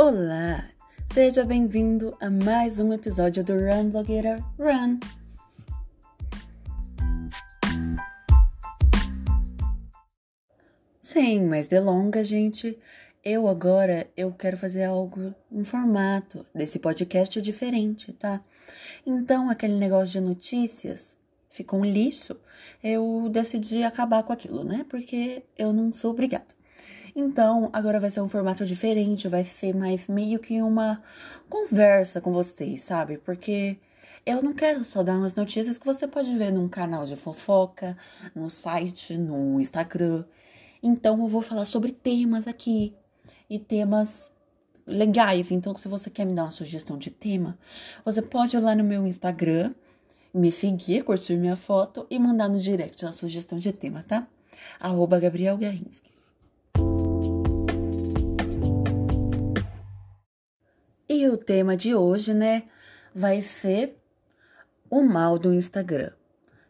Olá! Seja bem-vindo a mais um episódio do Run Blogueira Run. Sem mais delongas, gente, eu agora eu quero fazer algo, um formato desse podcast diferente, tá? Então, aquele negócio de notícias ficou um lixo, eu decidi acabar com aquilo, né? Porque eu não sou obrigado. Então, agora vai ser um formato diferente, vai ser mais meio que uma conversa com vocês, sabe? Porque eu não quero só dar umas notícias que você pode ver num canal de fofoca, no site, no Instagram. Então, eu vou falar sobre temas aqui e temas legais. Então, se você quer me dar uma sugestão de tema, você pode ir lá no meu Instagram, me seguir, curtir minha foto e mandar no direct a sugestão de tema, tá? Arroba Gabriel Garrinski. E o tema de hoje, né, vai ser o mal do Instagram.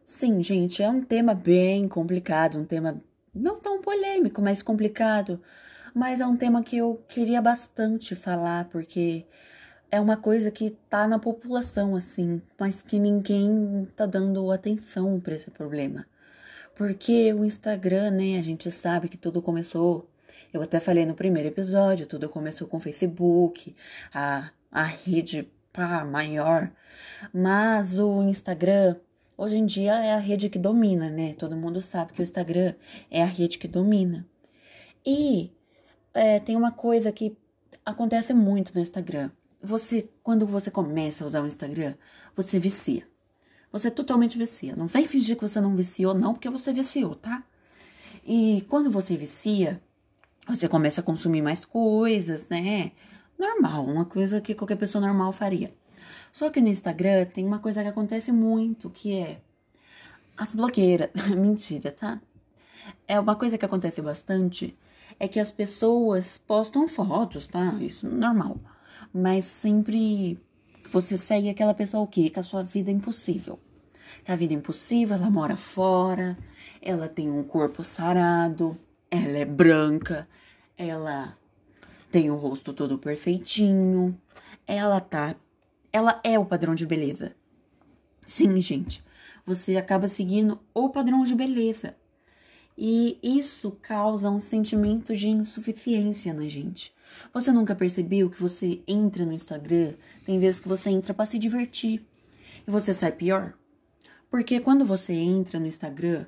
Sim, gente, é um tema bem complicado, um tema não tão polêmico, mas complicado. Mas é um tema que eu queria bastante falar, porque é uma coisa que tá na população, assim, mas que ninguém tá dando atenção para esse problema. Porque o Instagram, né, a gente sabe que tudo começou eu até falei no primeiro episódio, tudo começou com o Facebook, a, a rede pá, maior. Mas o Instagram, hoje em dia, é a rede que domina, né? Todo mundo sabe que o Instagram é a rede que domina. E é, tem uma coisa que acontece muito no Instagram. Você, quando você começa a usar o Instagram, você vicia. Você totalmente vicia. Não vem fingir que você não viciou, não, porque você viciou, tá? E quando você vicia, você começa a consumir mais coisas, né? Normal, uma coisa que qualquer pessoa normal faria. Só que no Instagram tem uma coisa que acontece muito, que é as blogueiras. Mentira, tá? É uma coisa que acontece bastante é que as pessoas postam fotos, tá? Isso é normal. Mas sempre você segue aquela pessoa o quê? Que a sua vida é impossível. Que a vida é impossível, ela mora fora, ela tem um corpo sarado, ela é branca, ela tem o rosto todo perfeitinho, ela tá. Ela é o padrão de beleza. Sim, gente. Você acaba seguindo o padrão de beleza. E isso causa um sentimento de insuficiência na gente. Você nunca percebeu que você entra no Instagram, tem vezes que você entra para se divertir e você sai pior? Porque quando você entra no Instagram,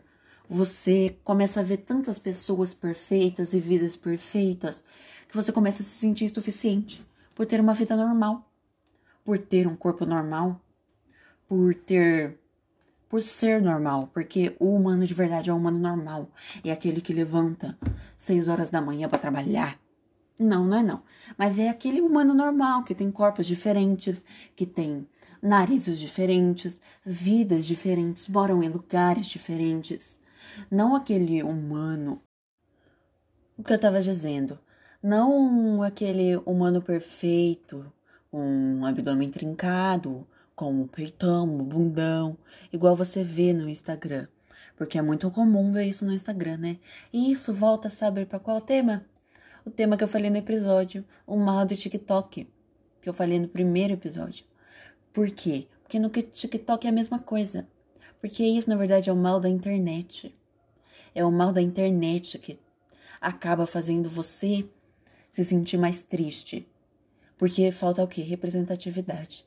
você começa a ver tantas pessoas perfeitas e vidas perfeitas que você começa a se sentir insuficiente por ter uma vida normal, por ter um corpo normal, por ter por ser normal, porque o humano de verdade é o humano normal, é aquele que levanta seis horas da manhã para trabalhar. Não, não é não. Mas é aquele humano normal que tem corpos diferentes, que tem narizes diferentes, vidas diferentes, moram em lugares diferentes. Não aquele humano. O que eu estava dizendo? Não aquele humano perfeito, um abdômen trincado, com um peitão, um bundão, igual você vê no Instagram. Porque é muito comum ver isso no Instagram, né? E isso volta a saber para qual tema? O tema que eu falei no episódio, o mal do TikTok, que eu falei no primeiro episódio. Por quê? Porque no TikTok é a mesma coisa. Porque isso, na verdade, é o mal da internet. É o mal da internet que acaba fazendo você se sentir mais triste. Porque falta o quê? Representatividade.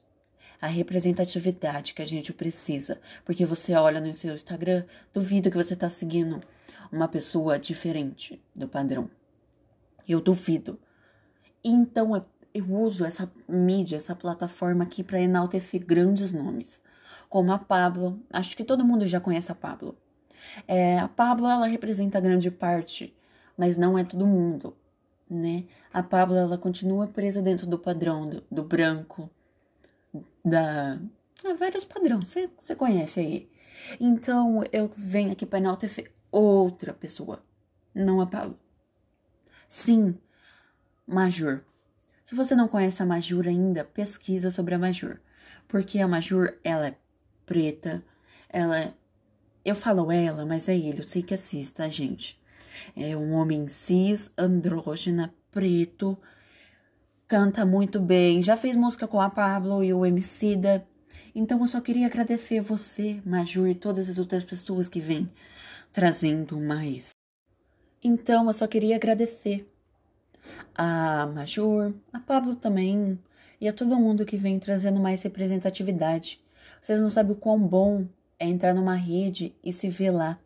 A representatividade que a gente precisa. Porque você olha no seu Instagram, duvido que você está seguindo uma pessoa diferente do padrão. Eu duvido. Então eu uso essa mídia, essa plataforma aqui para enaltecer grandes nomes. Como a Pablo. Acho que todo mundo já conhece a Pablo. É, a Pablo, ela representa grande parte, mas não é todo mundo, né? A Pablo, ela continua presa dentro do padrão do, do branco, da... Há vários padrões, você conhece aí. Então, eu venho aqui para enaltecer outra pessoa, não a Pablo. Sim, Major. Se você não conhece a Majur ainda, pesquisa sobre a Majur. Porque a Majur, ela é preta, ela é eu falo ela, mas é ele, eu sei que é cis, tá, gente? É um homem cis, andrógena, preto, canta muito bem, já fez música com a Pablo e o Emicida. Então eu só queria agradecer você, Majur e todas as outras pessoas que vêm trazendo mais. Então eu só queria agradecer a Majur, a Pablo também e a todo mundo que vem trazendo mais representatividade. Vocês não sabem o quão bom é entrar numa rede e se ver lá,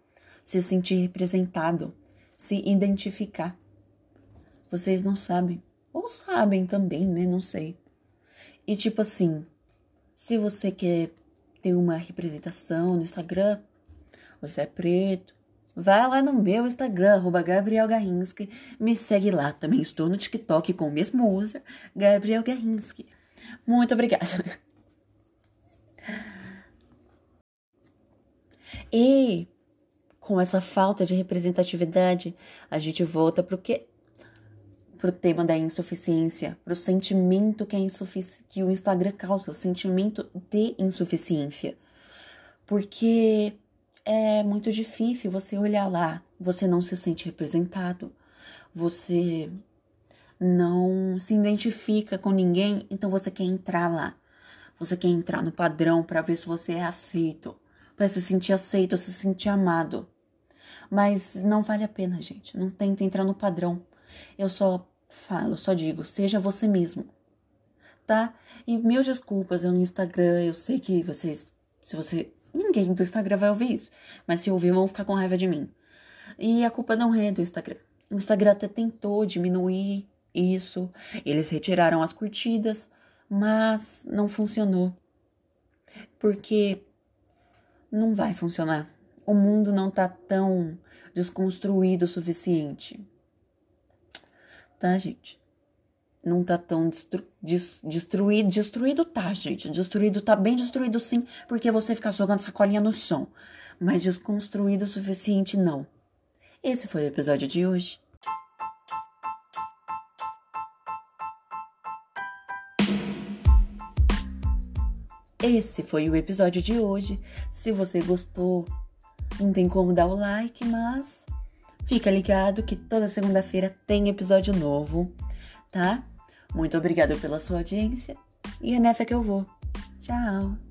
se sentir representado, se identificar. Vocês não sabem. Ou sabem também, né? Não sei. E tipo assim, se você quer ter uma representação no Instagram, você é preto, vai lá no meu Instagram, Gabriel Garrinski, me segue lá. Também estou no TikTok com o mesmo user, Gabriel Garrinski. Muito obrigada. E com essa falta de representatividade, a gente volta pro que pro tema da insuficiência, pro sentimento que, a que o Instagram causa, o sentimento de insuficiência. Porque é muito difícil você olhar lá, você não se sente representado, você não se identifica com ninguém, então você quer entrar lá. Você quer entrar no padrão para ver se você é aceito, para se sentir aceito, se sentir amado. Mas não vale a pena, gente. Não tenta entrar no padrão. Eu só falo, só digo, seja você mesmo. Tá? E mil desculpas, eu no Instagram, eu sei que vocês, se você, ninguém do Instagram vai ouvir isso, mas se ouvir vão ficar com raiva de mim. E a culpa não é do Instagram. O Instagram até tentou diminuir isso, eles retiraram as curtidas, mas não funcionou. Porque não vai funcionar. O mundo não tá tão desconstruído o suficiente tá, gente? Não tá tão destru des destruído. Destruído tá, gente. Destruído tá bem destruído sim, porque você fica jogando sacolinha no chão. Mas desconstruído o suficiente, não. Esse foi o episódio de hoje. Esse foi o episódio de hoje. Se você gostou, não tem como dar o like, mas Fica ligado que toda segunda-feira tem episódio novo, tá? Muito obrigada pela sua audiência e é nessa que eu vou. Tchau!